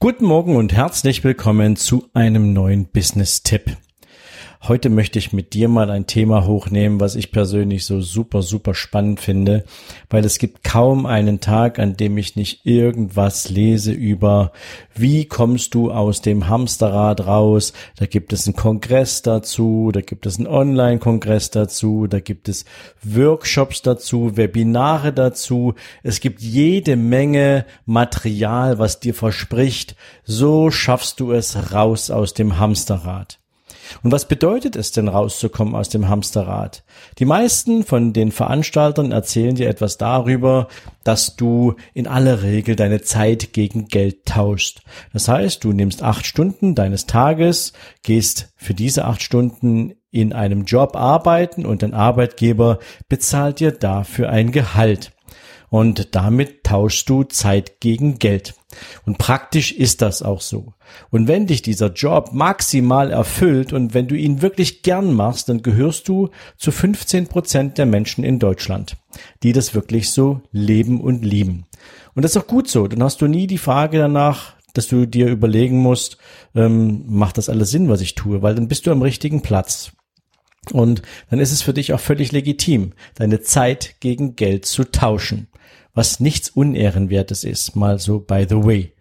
Guten Morgen und herzlich willkommen zu einem neuen Business-Tipp. Heute möchte ich mit dir mal ein Thema hochnehmen, was ich persönlich so super, super spannend finde, weil es gibt kaum einen Tag, an dem ich nicht irgendwas lese über, wie kommst du aus dem Hamsterrad raus. Da gibt es einen Kongress dazu, da gibt es einen Online-Kongress dazu, da gibt es Workshops dazu, Webinare dazu. Es gibt jede Menge Material, was dir verspricht, so schaffst du es raus aus dem Hamsterrad. Und was bedeutet es denn rauszukommen aus dem Hamsterrad? Die meisten von den Veranstaltern erzählen dir etwas darüber, dass du in aller Regel deine Zeit gegen Geld tauschst. Das heißt, du nimmst acht Stunden deines Tages, gehst für diese acht Stunden in einem Job arbeiten und dein Arbeitgeber bezahlt dir dafür ein Gehalt. Und damit tauschst du Zeit gegen Geld. Und praktisch ist das auch so. Und wenn dich dieser Job maximal erfüllt und wenn du ihn wirklich gern machst, dann gehörst du zu 15 Prozent der Menschen in Deutschland, die das wirklich so leben und lieben. Und das ist auch gut so. Dann hast du nie die Frage danach, dass du dir überlegen musst, ähm, macht das alles Sinn, was ich tue, weil dann bist du am richtigen Platz. Und dann ist es für dich auch völlig legitim, deine Zeit gegen Geld zu tauschen was nichts Unehrenwertes ist, mal so by the way.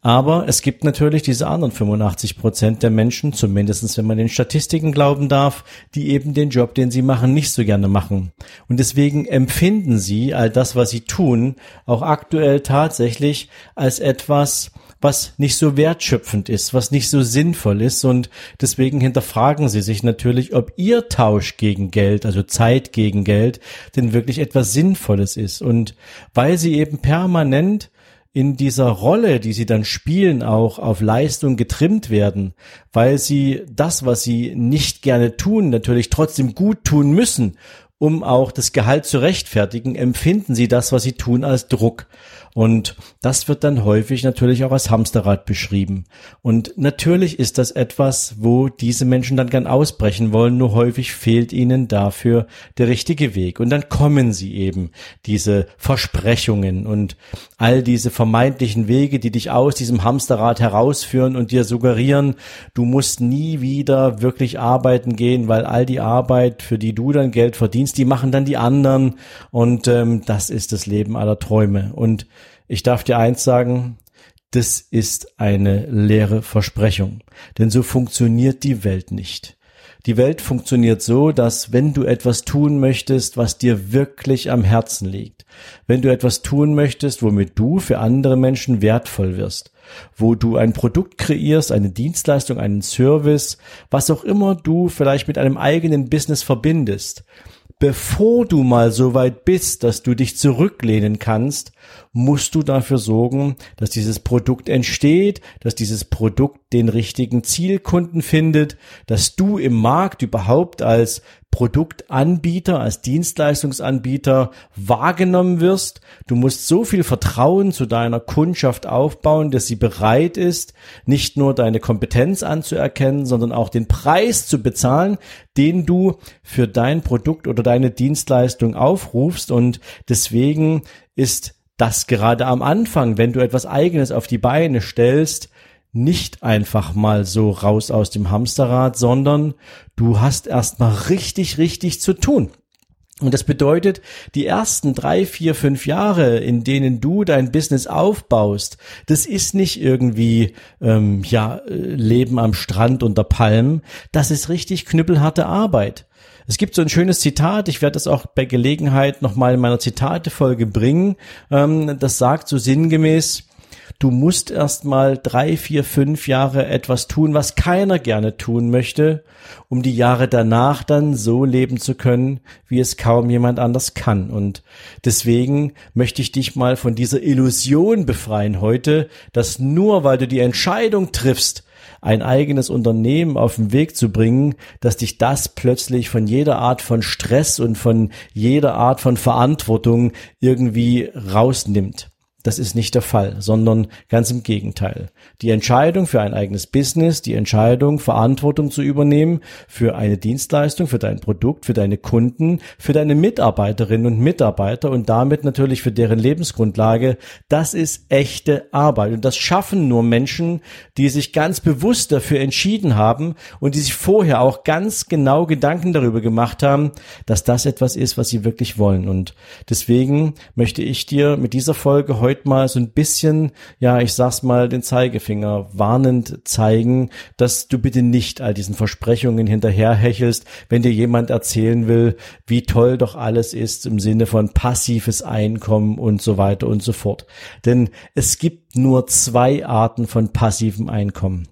Aber es gibt natürlich diese anderen 85 Prozent der Menschen, zumindestens wenn man den Statistiken glauben darf, die eben den Job, den sie machen, nicht so gerne machen. Und deswegen empfinden sie all das, was sie tun, auch aktuell tatsächlich als etwas, was nicht so wertschöpfend ist, was nicht so sinnvoll ist und deswegen hinterfragen sie sich natürlich, ob ihr Tausch gegen Geld, also Zeit gegen Geld, denn wirklich etwas Sinnvolles ist und weil sie eben permanent in dieser Rolle, die sie dann spielen, auch auf Leistung getrimmt werden, weil sie das, was sie nicht gerne tun, natürlich trotzdem gut tun müssen, um auch das Gehalt zu rechtfertigen, empfinden sie das, was sie tun, als Druck. Und das wird dann häufig natürlich auch als Hamsterrad beschrieben. Und natürlich ist das etwas, wo diese Menschen dann gern ausbrechen wollen, nur häufig fehlt ihnen dafür der richtige Weg. Und dann kommen sie eben, diese Versprechungen und all diese vermeintlichen Wege, die dich aus diesem Hamsterrad herausführen und dir suggerieren, du musst nie wieder wirklich arbeiten gehen, weil all die Arbeit, für die du dann Geld verdienst, die machen dann die anderen. Und ähm, das ist das Leben aller Träume. Und ich darf dir eins sagen, das ist eine leere Versprechung. Denn so funktioniert die Welt nicht. Die Welt funktioniert so, dass wenn du etwas tun möchtest, was dir wirklich am Herzen liegt, wenn du etwas tun möchtest, womit du für andere Menschen wertvoll wirst, wo du ein Produkt kreierst, eine Dienstleistung, einen Service, was auch immer du vielleicht mit einem eigenen Business verbindest, bevor du mal so weit bist, dass du dich zurücklehnen kannst, musst du dafür sorgen, dass dieses Produkt entsteht, dass dieses Produkt den richtigen Zielkunden findet, dass du im Markt überhaupt als Produktanbieter, als Dienstleistungsanbieter wahrgenommen wirst. Du musst so viel Vertrauen zu deiner Kundschaft aufbauen, dass sie bereit ist, nicht nur deine Kompetenz anzuerkennen, sondern auch den Preis zu bezahlen, den du für dein Produkt oder deine Dienstleistung aufrufst. Und deswegen ist das gerade am Anfang, wenn du etwas eigenes auf die Beine stellst, nicht einfach mal so raus aus dem Hamsterrad, sondern du hast erstmal richtig, richtig zu tun. Und das bedeutet, die ersten drei, vier, fünf Jahre, in denen du dein Business aufbaust, das ist nicht irgendwie ähm, ja Leben am Strand unter Palmen. Das ist richtig knüppelharte Arbeit. Es gibt so ein schönes Zitat, ich werde das auch bei Gelegenheit nochmal in meiner Zitatefolge bringen. Ähm, das sagt so sinngemäß, Du musst erst mal drei, vier, fünf Jahre etwas tun, was keiner gerne tun möchte, um die Jahre danach dann so leben zu können, wie es kaum jemand anders kann. Und deswegen möchte ich dich mal von dieser Illusion befreien heute, dass nur weil du die Entscheidung triffst, ein eigenes Unternehmen auf den Weg zu bringen, dass dich das plötzlich von jeder Art von Stress und von jeder Art von Verantwortung irgendwie rausnimmt. Das ist nicht der Fall, sondern ganz im Gegenteil. Die Entscheidung für ein eigenes Business, die Entscheidung, Verantwortung zu übernehmen für eine Dienstleistung, für dein Produkt, für deine Kunden, für deine Mitarbeiterinnen und Mitarbeiter und damit natürlich für deren Lebensgrundlage, das ist echte Arbeit. Und das schaffen nur Menschen, die sich ganz bewusst dafür entschieden haben und die sich vorher auch ganz genau Gedanken darüber gemacht haben, dass das etwas ist, was sie wirklich wollen. Und deswegen möchte ich dir mit dieser Folge heute heute mal so ein bisschen, ja, ich sag's mal, den Zeigefinger warnend zeigen, dass du bitte nicht all diesen Versprechungen hinterherhechelst, wenn dir jemand erzählen will, wie toll doch alles ist im Sinne von passives Einkommen und so weiter und so fort. Denn es gibt nur zwei Arten von passivem Einkommen.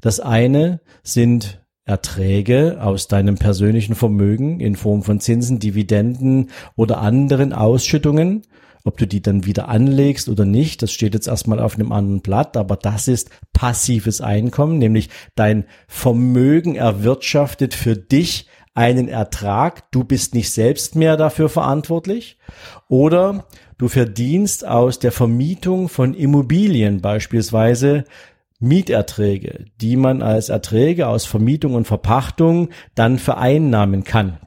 Das eine sind Erträge aus deinem persönlichen Vermögen in Form von Zinsen, Dividenden oder anderen Ausschüttungen. Ob du die dann wieder anlegst oder nicht, das steht jetzt erstmal auf einem anderen Blatt, aber das ist passives Einkommen, nämlich dein Vermögen erwirtschaftet für dich einen Ertrag, du bist nicht selbst mehr dafür verantwortlich oder du verdienst aus der Vermietung von Immobilien beispielsweise Mieterträge, die man als Erträge aus Vermietung und Verpachtung dann vereinnahmen kann.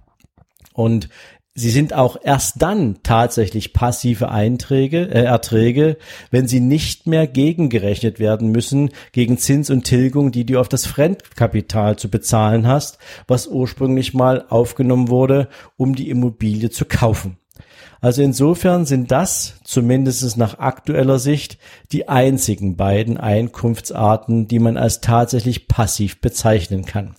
Und Sie sind auch erst dann tatsächlich passive Einträge, äh, Erträge, wenn sie nicht mehr gegengerechnet werden müssen gegen Zins und Tilgung, die du auf das Fremdkapital zu bezahlen hast, was ursprünglich mal aufgenommen wurde, um die Immobilie zu kaufen. Also insofern sind das, zumindest nach aktueller Sicht, die einzigen beiden Einkunftsarten, die man als tatsächlich passiv bezeichnen kann.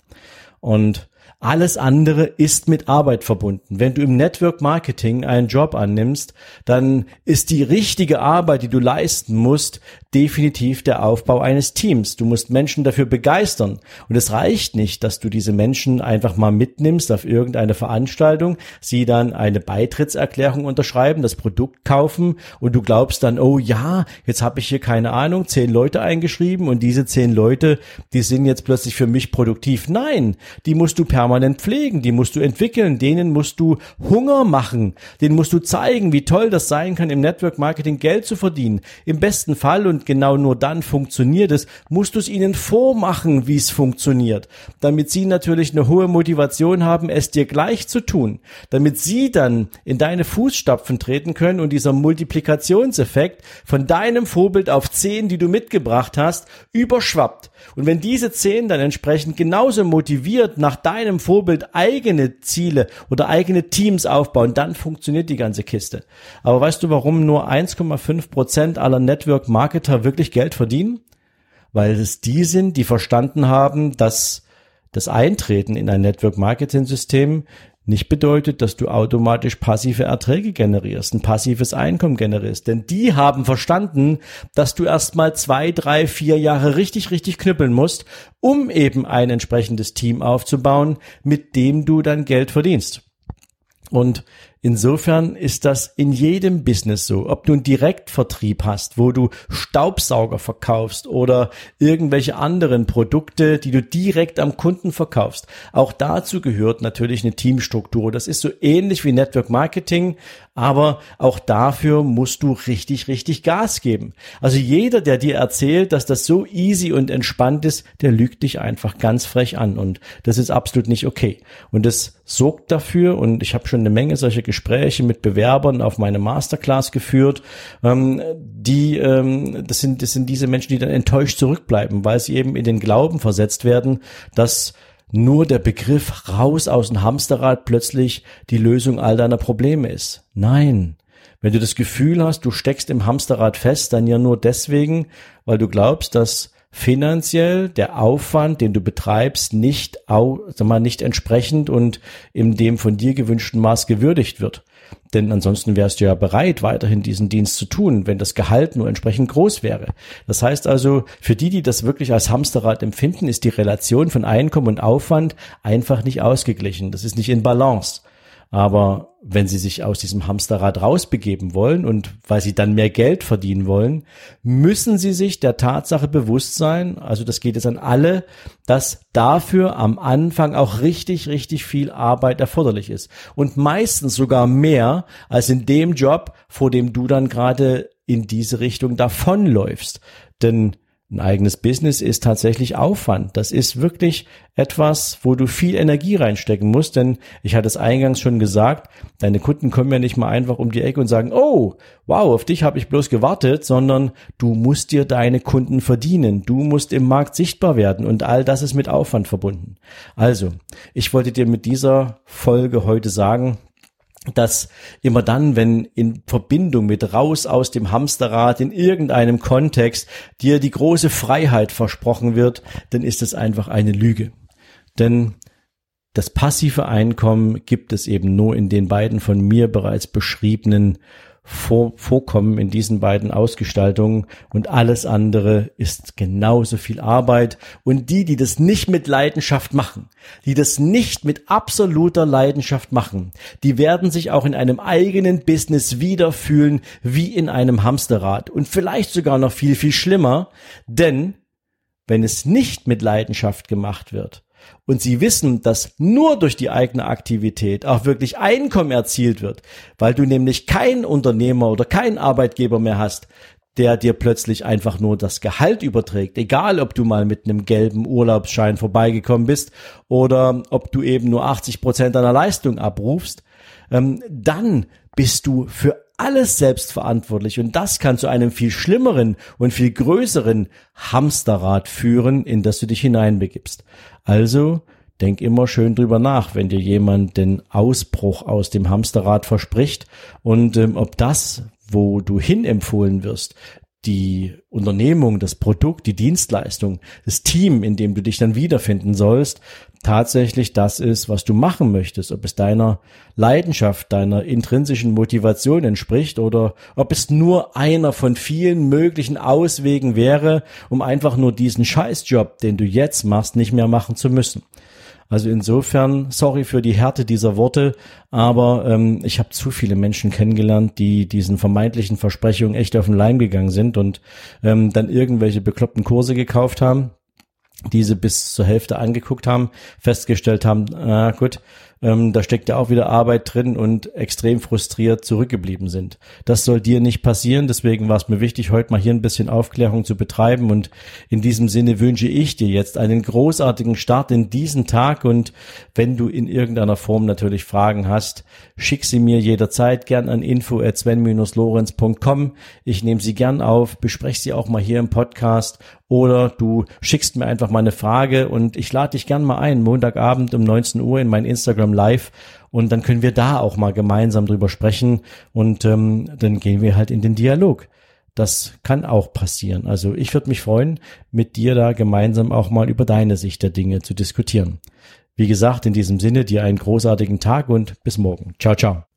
Und alles andere ist mit Arbeit verbunden. Wenn du im Network Marketing einen Job annimmst, dann ist die richtige Arbeit, die du leisten musst, definitiv der Aufbau eines Teams. Du musst Menschen dafür begeistern. Und es reicht nicht, dass du diese Menschen einfach mal mitnimmst auf irgendeine Veranstaltung, sie dann eine Beitrittserklärung unterschreiben, das Produkt kaufen und du glaubst dann, oh ja, jetzt habe ich hier keine Ahnung, zehn Leute eingeschrieben und diese zehn Leute, die sind jetzt plötzlich für mich produktiv. Nein, die musst du permanent permanent pflegen, die musst du entwickeln, denen musst du Hunger machen, denen musst du zeigen, wie toll das sein kann, im Network Marketing Geld zu verdienen. Im besten Fall, und genau nur dann funktioniert es, musst du es ihnen vormachen, wie es funktioniert, damit sie natürlich eine hohe Motivation haben, es dir gleich zu tun, damit sie dann in deine Fußstapfen treten können und dieser Multiplikationseffekt von deinem Vorbild auf zehn, die du mitgebracht hast, überschwappt. Und wenn diese zehn dann entsprechend genauso motiviert nach deinem Vorbild eigene Ziele oder eigene Teams aufbauen, dann funktioniert die ganze Kiste. Aber weißt du, warum nur 1,5 Prozent aller Network Marketer wirklich Geld verdienen? Weil es die sind, die verstanden haben, dass das Eintreten in ein Network Marketing System nicht bedeutet, dass du automatisch passive Erträge generierst, ein passives Einkommen generierst. Denn die haben verstanden, dass du erstmal zwei, drei, vier Jahre richtig, richtig knüppeln musst, um eben ein entsprechendes Team aufzubauen, mit dem du dann Geld verdienst. Und Insofern ist das in jedem Business so. Ob du einen Direktvertrieb hast, wo du Staubsauger verkaufst oder irgendwelche anderen Produkte, die du direkt am Kunden verkaufst. Auch dazu gehört natürlich eine Teamstruktur. Das ist so ähnlich wie Network Marketing, aber auch dafür musst du richtig, richtig Gas geben. Also jeder, der dir erzählt, dass das so easy und entspannt ist, der lügt dich einfach ganz frech an und das ist absolut nicht okay. Und das sorgt dafür und ich habe schon eine Menge solcher Gespräche mit Bewerbern auf meine Masterclass geführt. Ähm, die, ähm, das sind, das sind diese Menschen, die dann enttäuscht zurückbleiben, weil sie eben in den Glauben versetzt werden, dass nur der Begriff raus aus dem Hamsterrad plötzlich die Lösung all deiner Probleme ist. Nein. Wenn du das Gefühl hast, du steckst im Hamsterrad fest, dann ja nur deswegen, weil du glaubst, dass finanziell der Aufwand, den du betreibst, nicht, sag mal, nicht entsprechend und in dem von dir gewünschten Maß gewürdigt wird. Denn ansonsten wärst du ja bereit, weiterhin diesen Dienst zu tun, wenn das Gehalt nur entsprechend groß wäre. Das heißt also, für die, die das wirklich als Hamsterrad empfinden, ist die Relation von Einkommen und Aufwand einfach nicht ausgeglichen. Das ist nicht in Balance. Aber wenn sie sich aus diesem Hamsterrad rausbegeben wollen und weil sie dann mehr Geld verdienen wollen, müssen sie sich der Tatsache bewusst sein, also das geht jetzt an alle, dass dafür am Anfang auch richtig, richtig viel Arbeit erforderlich ist. Und meistens sogar mehr als in dem Job, vor dem du dann gerade in diese Richtung davonläufst. Denn ein eigenes Business ist tatsächlich Aufwand. Das ist wirklich etwas, wo du viel Energie reinstecken musst, denn ich hatte es eingangs schon gesagt, deine Kunden kommen ja nicht mal einfach um die Ecke und sagen, oh, wow, auf dich habe ich bloß gewartet, sondern du musst dir deine Kunden verdienen, du musst im Markt sichtbar werden und all das ist mit Aufwand verbunden. Also, ich wollte dir mit dieser Folge heute sagen, dass immer dann, wenn in Verbindung mit raus aus dem Hamsterrad in irgendeinem Kontext dir die große Freiheit versprochen wird, dann ist es einfach eine Lüge. Denn das passive Einkommen gibt es eben nur in den beiden von mir bereits beschriebenen vor, vorkommen in diesen beiden Ausgestaltungen. Und alles andere ist genauso viel Arbeit. Und die, die das nicht mit Leidenschaft machen, die das nicht mit absoluter Leidenschaft machen, die werden sich auch in einem eigenen Business wiederfühlen wie in einem Hamsterrad. Und vielleicht sogar noch viel, viel schlimmer, denn wenn es nicht mit Leidenschaft gemacht wird, und sie wissen, dass nur durch die eigene Aktivität auch wirklich Einkommen erzielt wird, weil du nämlich keinen Unternehmer oder keinen Arbeitgeber mehr hast, der dir plötzlich einfach nur das Gehalt überträgt, egal ob du mal mit einem gelben Urlaubsschein vorbeigekommen bist oder ob du eben nur 80 Prozent deiner Leistung abrufst, ähm, dann bist du für alles selbst verantwortlich und das kann zu einem viel schlimmeren und viel größeren Hamsterrad führen, in das du dich hineinbegibst. Also denk immer schön drüber nach, wenn dir jemand den Ausbruch aus dem Hamsterrad verspricht und ähm, ob das, wo du hin empfohlen wirst, die Unternehmung, das Produkt, die Dienstleistung, das Team, in dem du dich dann wiederfinden sollst, tatsächlich das ist, was du machen möchtest, ob es deiner Leidenschaft, deiner intrinsischen Motivation entspricht oder ob es nur einer von vielen möglichen Auswegen wäre, um einfach nur diesen Scheißjob, den du jetzt machst, nicht mehr machen zu müssen. Also insofern, sorry für die Härte dieser Worte, aber ähm, ich habe zu viele Menschen kennengelernt, die diesen vermeintlichen Versprechungen echt auf den Leim gegangen sind und ähm, dann irgendwelche bekloppten Kurse gekauft haben, diese bis zur Hälfte angeguckt haben, festgestellt haben, ah, gut, ähm, da steckt ja auch wieder Arbeit drin und extrem frustriert zurückgeblieben sind. Das soll dir nicht passieren, deswegen war es mir wichtig, heute mal hier ein bisschen Aufklärung zu betreiben und in diesem Sinne wünsche ich dir jetzt einen großartigen Start in diesen Tag und wenn du in irgendeiner Form natürlich Fragen hast, schick sie mir jederzeit gern an info at sven-lorenz.com. Ich nehme sie gern auf, bespreche sie auch mal hier im Podcast oder du schickst mir einfach mal eine Frage und ich lade dich gern mal ein, Montagabend um 19 Uhr in mein Instagram Live und dann können wir da auch mal gemeinsam drüber sprechen und ähm, dann gehen wir halt in den Dialog. Das kann auch passieren. Also ich würde mich freuen, mit dir da gemeinsam auch mal über deine Sicht der Dinge zu diskutieren. Wie gesagt, in diesem Sinne dir einen großartigen Tag und bis morgen. Ciao, ciao.